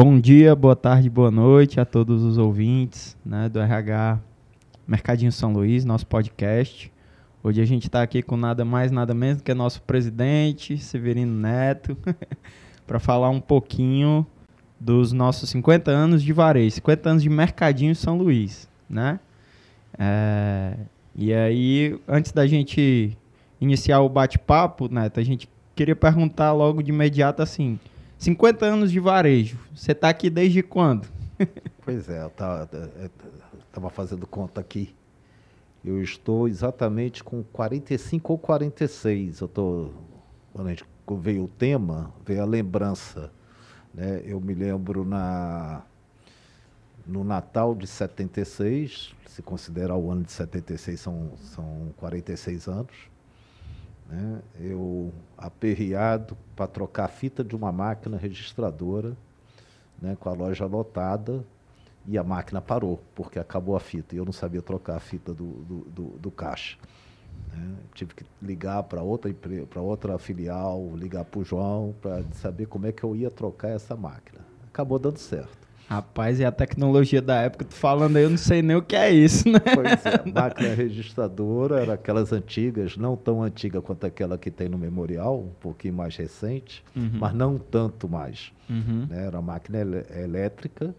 Bom dia, boa tarde, boa noite a todos os ouvintes né, do RH Mercadinho São Luís, nosso podcast. Hoje a gente está aqui com nada mais, nada menos que nosso presidente, Severino Neto, para falar um pouquinho dos nossos 50 anos de varejo, 50 anos de Mercadinho São Luís, né? É, e aí, antes da gente iniciar o bate-papo, Neto, a gente queria perguntar logo de imediato assim, 50 anos de varejo. Você está aqui desde quando? pois é, eu estava fazendo conta aqui. Eu estou exatamente com 45 ou 46. Eu tô, quando a gente veio o tema, veio a lembrança. Né? Eu me lembro na, no Natal de 76, se considerar o ano de 76, são, são 46 anos. Né? Eu aperreado para trocar a fita de uma máquina registradora, né, com a loja lotada, e a máquina parou, porque acabou a fita, e eu não sabia trocar a fita do, do, do, do caixa. Né? Tive que ligar para outra, para outra filial, ligar para o João, para saber como é que eu ia trocar essa máquina. Acabou dando certo. Rapaz, e a tecnologia da época, tu falando aí, eu não sei nem o que é isso, né? Pois é, máquina registradora era aquelas antigas, não tão antiga quanto aquela que tem no memorial, um pouquinho mais recente, uhum. mas não tanto mais. Uhum. Né? Era máquina elétrica,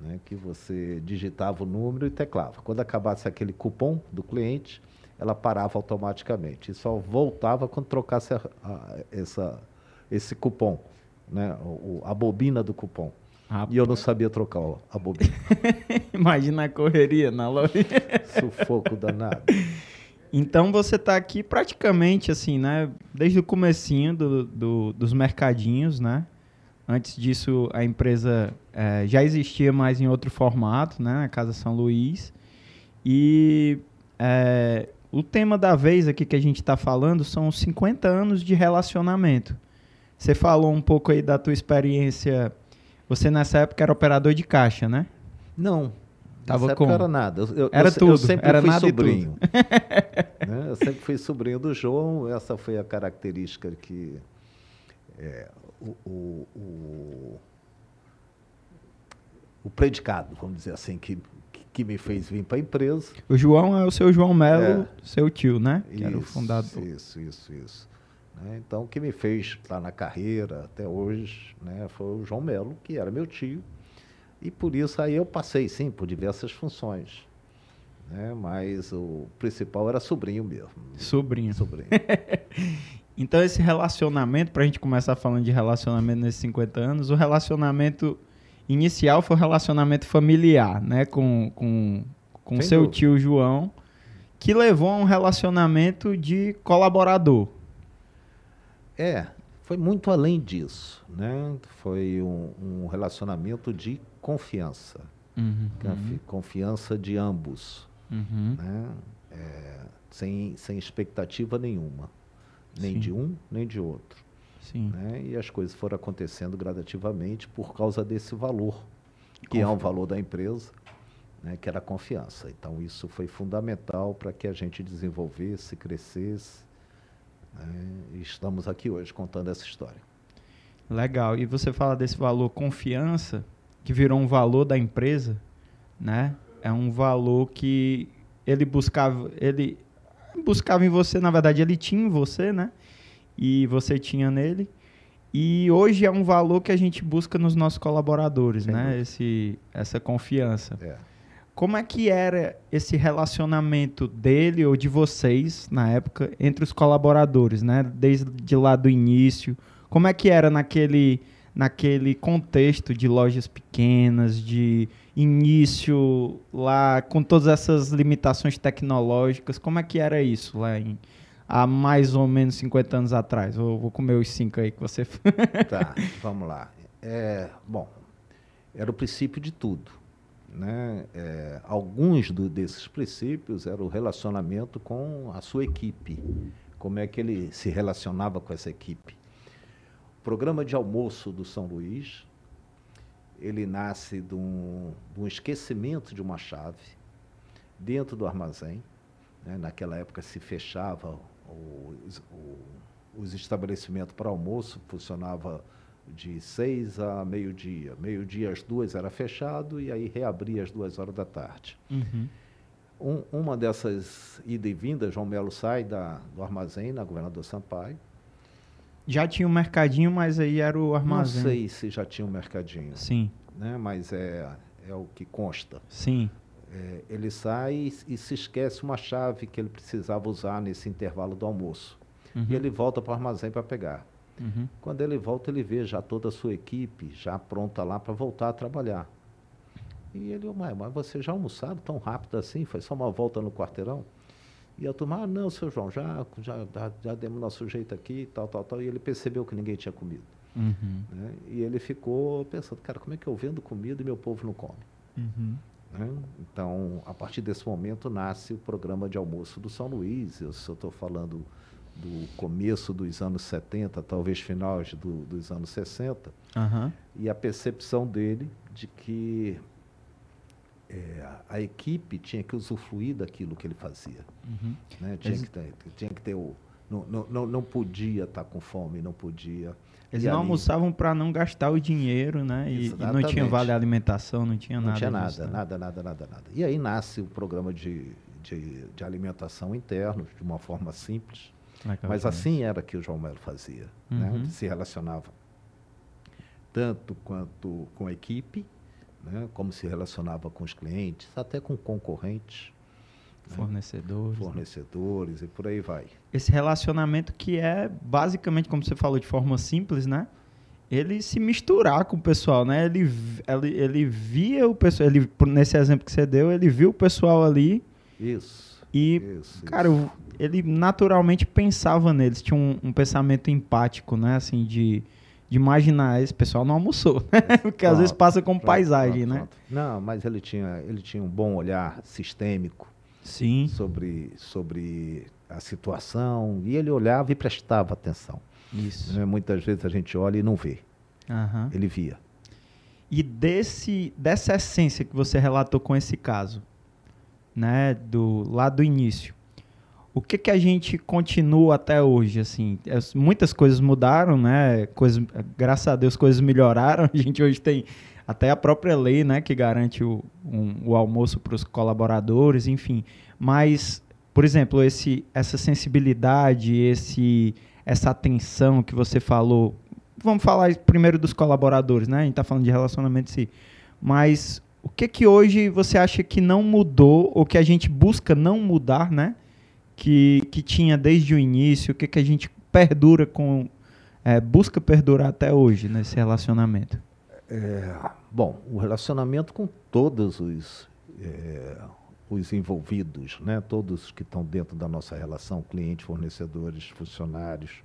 né? que você digitava o número e teclava. Quando acabasse aquele cupom do cliente, ela parava automaticamente. E só voltava quando trocasse a, a, essa, esse cupom, né? O, a bobina do cupom. Rapaz. E eu não sabia trocar a bobina. Imagina a correria na loja. Sufoco danado. Então você está aqui praticamente assim, né? Desde o comecinho do, do, dos mercadinhos, né? Antes disso, a empresa é, já existia mais em outro formato, né? A Casa São Luís. E é, o tema da vez aqui que a gente está falando são os 50 anos de relacionamento. Você falou um pouco aí da tua experiência você nessa época era operador de caixa, né? Não. Tava com... era nada. Eu, era eu, tudo. Eu sempre era fui sobrinho. né? Eu sempre fui sobrinho do João. Essa foi a característica que é, o, o, o, o, predicado, vamos dizer assim, que, que me fez vir para a empresa. O João é o seu João Melo, é. seu tio, né? Que isso, era o fundador. Isso, isso, isso. Né? Então, o que me fez estar na carreira até hoje né, foi o João Melo, que era meu tio, e por isso aí eu passei, sim, por diversas funções. Né? Mas o principal era sobrinho mesmo. Sobrinho. Sobrinho. então, esse relacionamento, para a gente começar falando de relacionamento nesses 50 anos, o relacionamento inicial foi o relacionamento familiar, né? Com, com, com seu dúvida. tio João, que levou a um relacionamento de colaborador. É, foi muito além disso, né? Foi um, um relacionamento de confiança, uhum, uhum. confiança de ambos, uhum. né? É, sem, sem expectativa nenhuma, nem Sim. de um nem de outro. Sim. Né? E as coisas foram acontecendo gradativamente por causa desse valor, que Confi é um valor da empresa, né? que era a confiança. Então isso foi fundamental para que a gente desenvolvesse, crescesse né? estamos aqui hoje contando essa história. Legal. E você fala desse valor confiança, que virou um valor da empresa, né? É um valor que ele buscava, ele buscava em você, na verdade, ele tinha em você, né? E você tinha nele. E hoje é um valor que a gente busca nos nossos colaboradores, Sem né? Esse, essa confiança. É. Como é que era esse relacionamento dele ou de vocês na época entre os colaboradores, né? Desde lá do início, como é que era naquele naquele contexto de lojas pequenas, de início lá com todas essas limitações tecnológicas, como é que era isso lá em há mais ou menos 50 anos atrás? Vou, vou comer os cinco aí que você. tá, vamos lá. É, bom, era o princípio de tudo né, é, alguns do, desses princípios era o relacionamento com a sua equipe, como é que ele se relacionava com essa equipe. O programa de almoço do São Luís, ele nasce de um, de um esquecimento de uma chave dentro do armazém. Né, naquela época se fechava os, os estabelecimentos para almoço, funcionava de seis a meio-dia. Meio-dia às duas era fechado e aí reabria às duas horas da tarde. Uhum. Um, uma dessas ida e vinda, João Melo sai da, do armazém na Governador Sampaio. Já tinha um mercadinho, mas aí era o armazém. Não sei se já tinha um mercadinho, Sim, né? mas é, é o que consta. sim. É, ele sai e, e se esquece uma chave que ele precisava usar nesse intervalo do almoço. Uhum. E ele volta para o armazém para pegar. Uhum. Quando ele volta, ele vê já toda a sua equipe já pronta lá para voltar a trabalhar. E ele, mas, mas você já almoçaram tão rápido assim? Foi só uma volta no quarteirão? E a turma, ah, não, seu João, já, já, já, demos nosso jeito aqui, tal, tal, tal. E ele percebeu que ninguém tinha comido. Uhum. Né? E ele ficou pensando, cara, como é que eu vendo comida e meu povo não come? Uhum. né? Então, a partir desse momento, nasce o programa de almoço do São Luís. Eu estou falando do começo dos anos 70, talvez finais do, dos anos 60, Aham. e a percepção dele de que é, a equipe tinha que usufruir daquilo que ele fazia. Uhum. né? Tinha, Eles- que ter, tinha que ter o. Não, não, não, não podia estar com fome, não podia. Eles não ali- almoçavam para não gastar o dinheiro, né? E, e não tinha vale alimentação, não tinha Não nada. tinha disso, nada, né? nada, nada, nada, nada. E aí nasce o programa de, de, de alimentação interno, de uma forma simples. Mas assim era que o João Melo fazia. Né? Uhum. Ele se relacionava tanto quanto com a equipe, né? como se relacionava com os clientes, até com concorrentes, fornecedores. né? fornecedores e por aí vai. Esse relacionamento que é basicamente, como você falou, de forma simples, né? Ele se misturar com o pessoal, né? Ele, ele, ele via o pessoal, ele, nesse exemplo que você deu, ele viu o pessoal ali Isso. E isso, Cara, isso. ele naturalmente pensava neles, tinha um, um pensamento empático, né? Assim, de, de imaginar, esse pessoal não almoçou, né? Porque às Pronto, vezes passa como Pronto, paisagem, pronto, né? Não, mas ele tinha, ele tinha um bom olhar sistêmico Sim, sobre, sobre a situação e ele olhava e prestava atenção. isso. né? Muitas vezes a gente olha e não vê, Aham. ele via. E desse, dessa essência que você relatou com esse caso, né? Do, lá do início. O que que a gente continua até hoje, assim? As- muitas coisas mudaram, né? Coisas, graças a Deus, coisas melhoraram. A gente hoje tem até a própria lei, né? Que garante o, um- o almoço para os colaboradores, enfim. Mas, por exemplo, esse, essa sensibilidade, esse, essa atenção que você falou. Vamos falar primeiro dos colaboradores, né? A gente está falando de relacionamento em si. Mas o que que hoje você acha que não mudou, ou que a gente busca não mudar, né? Que, que tinha desde o início, o que que a gente perdura com. é, busca perdurar até hoje nesse relacionamento? É, bom, o relacionamento com todos os, é, os envolvidos, né? todos que estão dentro da nossa relação, clientes, fornecedores, funcionários,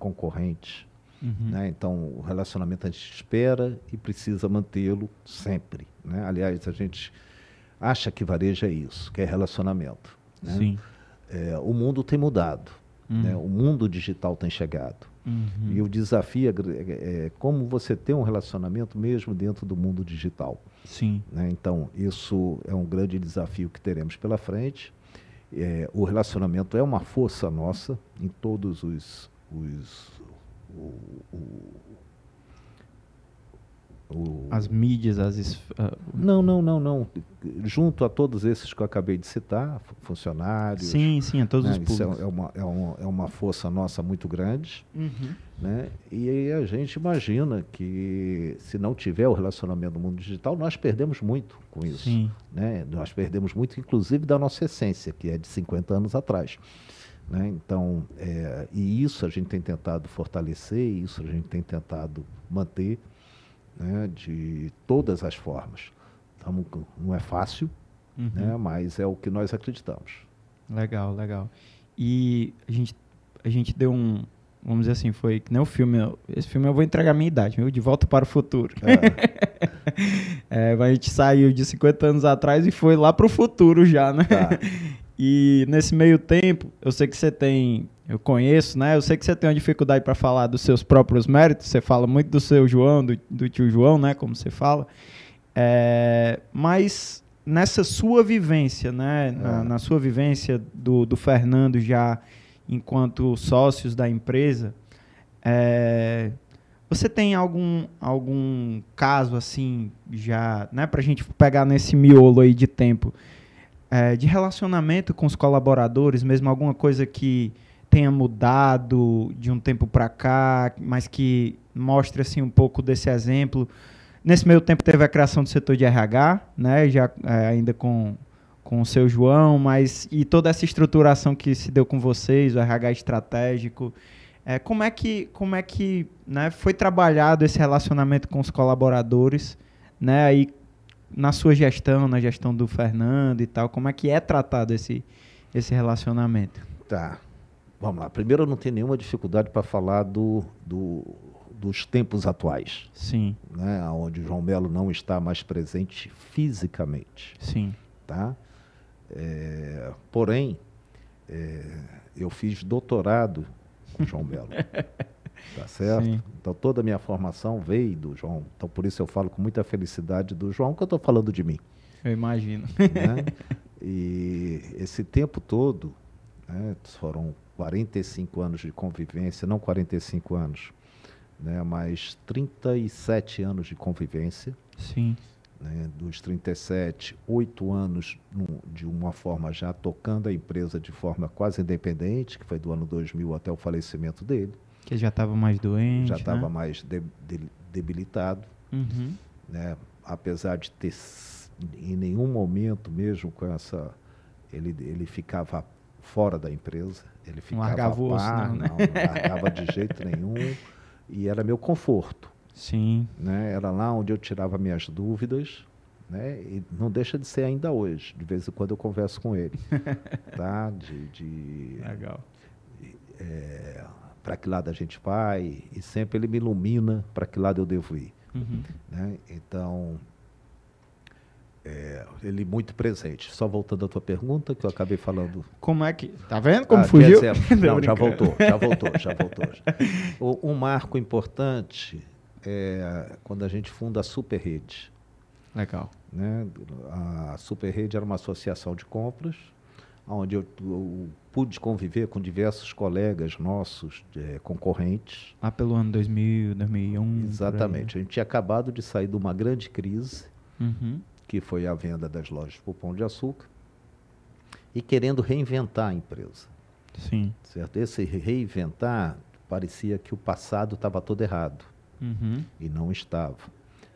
concorrentes. Uhum. Né? Então, o relacionamento a gente espera e precisa mantê-lo sempre. Né? Aliás, a gente acha que varejo é isso, que é relacionamento. né? Sim. É, o mundo tem mudado, Uhum. né? o mundo digital tem chegado. Uhum. E o desafio é, gr- é- é como você ter um relacionamento mesmo dentro do mundo digital. Sim. né? Então, isso é um grande desafio que teremos pela frente. É, o relacionamento é uma força nossa em todos os. os o, o- As mídias, as. es- ah, Não, não, não, não. Junto a todos esses que eu acabei de citar, fu- funcionários. sim, sim, a todos né? os é, públicos. é uma, é, uma, é uma força nossa muito grande. Uhum. né? E a gente imagina que se não tiver o relacionamento no mundo digital, nós perdemos muito com isso. Sim. Né? Nós perdemos muito, inclusive, da nossa essência, que é de 50 anos atrás. Né? Então, é, e isso a gente tem tentado fortalecer, isso a gente tem tentado manter né? de todas as formas. Não é fácil, Uhum. né? mas é o que nós acreditamos. Legal, legal. E a gente, a gente deu um. Vamos dizer assim, foi que nem o filme. Esse filme eu vou entregar a minha idade, viu? De volta para o futuro. É, mas a gente saiu de 50 anos atrás e foi lá para o futuro já, né? Tá. E nesse meio tempo, eu sei que você tem. Eu conheço, né? Eu sei que você tem uma dificuldade para falar dos seus próprios méritos. Você fala muito do seu João, do, do tio João, né? Como você fala. É, mas nessa sua vivência, né? Na, É. na sua vivência do, do Fernando já enquanto sócios da empresa, é, Você tem algum, algum caso assim, já, né, pra gente pegar nesse miolo aí de tempo, é, de relacionamento com os colaboradores, mesmo alguma coisa que tenha mudado de um tempo para cá, mas que mostre assim um pouco desse exemplo? Nesse meio tempo teve a criação do setor de RH, né, já é, ainda com com o seu João, mas e toda essa estruturação que se deu com vocês, o RH estratégico, é, como é que, como é que né, foi trabalhado esse relacionamento com os colaboradores, né, aí na sua gestão, na gestão do Fernando e tal, como é que é tratado esse, esse relacionamento? Tá, vamos lá. Primeiro, eu não tenho nenhuma dificuldade para falar do, do, dos tempos atuais. Sim. Né, onde o João Melo não está mais presente fisicamente. Sim. Tá? É, porém, é, eu fiz doutorado com João Belo. tá certo? Sim. Então toda a minha formação veio do João. Então por isso eu falo com muita felicidade do João, que eu estou falando de mim. Eu imagino. Né? E esse tempo todo, né, foram 45 anos de convivência, não 45 anos, né, mas 37 anos de convivência. Sim né, dos 37, oito anos no, de uma forma já tocando a empresa de forma quase independente, que foi do ano 2000 até o falecimento dele. Que já estava mais doente. Já estava né? mais de, de, debilitado. Uhum. Né, apesar de ter, em nenhum momento mesmo com essa. Ele, ele ficava fora da empresa. Ele ficava não largava osso, não, né? não, não largava de jeito nenhum. E era meu conforto. Sim. Né? Era lá onde eu tirava minhas dúvidas, né? E não deixa de ser ainda hoje. De vez em quando eu converso com ele, tá? De, de legal. É, para que lado a gente vai e sempre ele me ilumina para que lado eu devo ir, uhum. né? Então é, ele muito presente. Só voltando à tua pergunta, que eu acabei falando. Como é que. Tá vendo como ah, fugiu? não, já voltou, já voltou, já voltou. O, um marco importante é, quando a gente funda a Superrede. Legal. Né? A Superrede era uma associação de compras, onde eu, eu pude conviver com diversos colegas nossos, é, concorrentes. Lá pelo ano 2000, 2001. Exatamente. A gente tinha acabado de sair de uma grande crise, uhum. que foi a venda das lojas por Pão de Açúcar, e querendo reinventar a empresa. Sim. Certo? Esse reinventar parecia que o passado estava todo errado. Uhum. E não estava.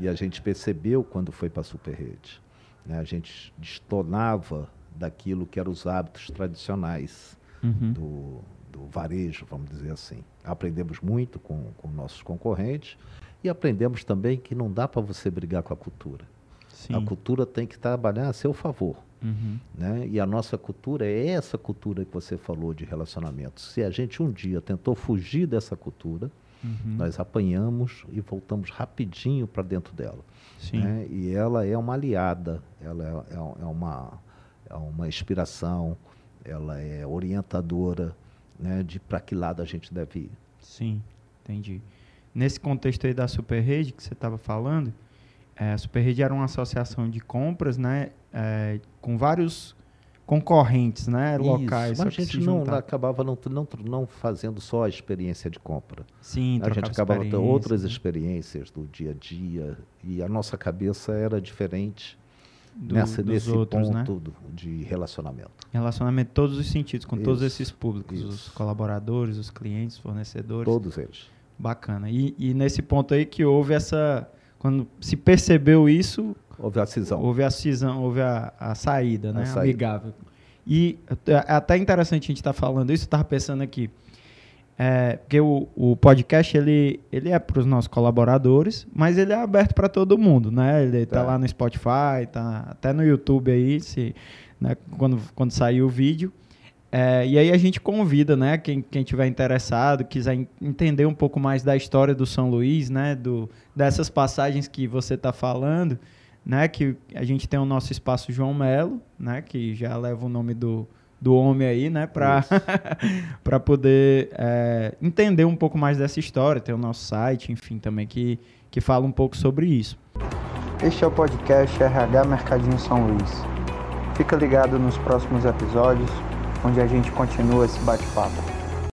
E a gente percebeu quando foi para a Superrede. Né? A gente destonava daquilo que eram os hábitos tradicionais uhum. do, do varejo, vamos dizer assim. Aprendemos muito com, com nossos concorrentes e aprendemos também que não dá para você brigar com a cultura. Sim. A cultura tem que trabalhar a seu favor. Uhum. Né? E a nossa cultura é essa cultura que você falou de relacionamento. Se a gente um dia tentou fugir dessa cultura, Uhum. Nós apanhamos e voltamos rapidinho para dentro dela. Né? E ela é uma aliada, ela é, é, é, uma, é uma inspiração, ela é orientadora né, de para que lado a gente deve ir. Sim, entendi. Nesse contexto aí da Superrede que você estava falando, é, a Superrede era uma associação de compras, né, é, com vários concorrentes, né, locais. Isso, mas a gente não acabava não, não, não fazendo só a experiência de compra. Sim, a gente acabava tendo outras né? experiências do dia a dia e a nossa cabeça era diferente do, nessa, nesse outros, ponto né? de relacionamento. Relacionamento em todos os sentidos, com isso, todos esses públicos, isso. os colaboradores, os clientes, fornecedores. Todos eles. Bacana. E, e nesse ponto aí que houve essa, quando se percebeu isso, Houve a cisão. Houve a cisão, houve a, a saída, né? A saída. Amigável. E é, é até interessante a gente estar tá falando isso, eu estava pensando aqui. É, porque o, o podcast ele, ele é para os nossos colaboradores, mas ele é aberto para todo mundo, né? Ele está é. lá no Spotify, tá até no YouTube aí, se, né, quando, quando sair o vídeo. É, e aí a gente convida, né, quem, quem tiver interessado, quiser entender um pouco mais da história do São Luís, né, do, dessas passagens que você está falando, né? Que a gente tem o nosso espaço João Melo, né? Que já leva o nome do, do homem aí, né? Para poder é, entender um pouco mais dessa história. Tem o nosso site, enfim, também que, que fala um pouco sobre isso. Este é o podcast RH Mercadinho São Luís. Fica ligado nos próximos episódios, onde a gente continua esse bate-papo.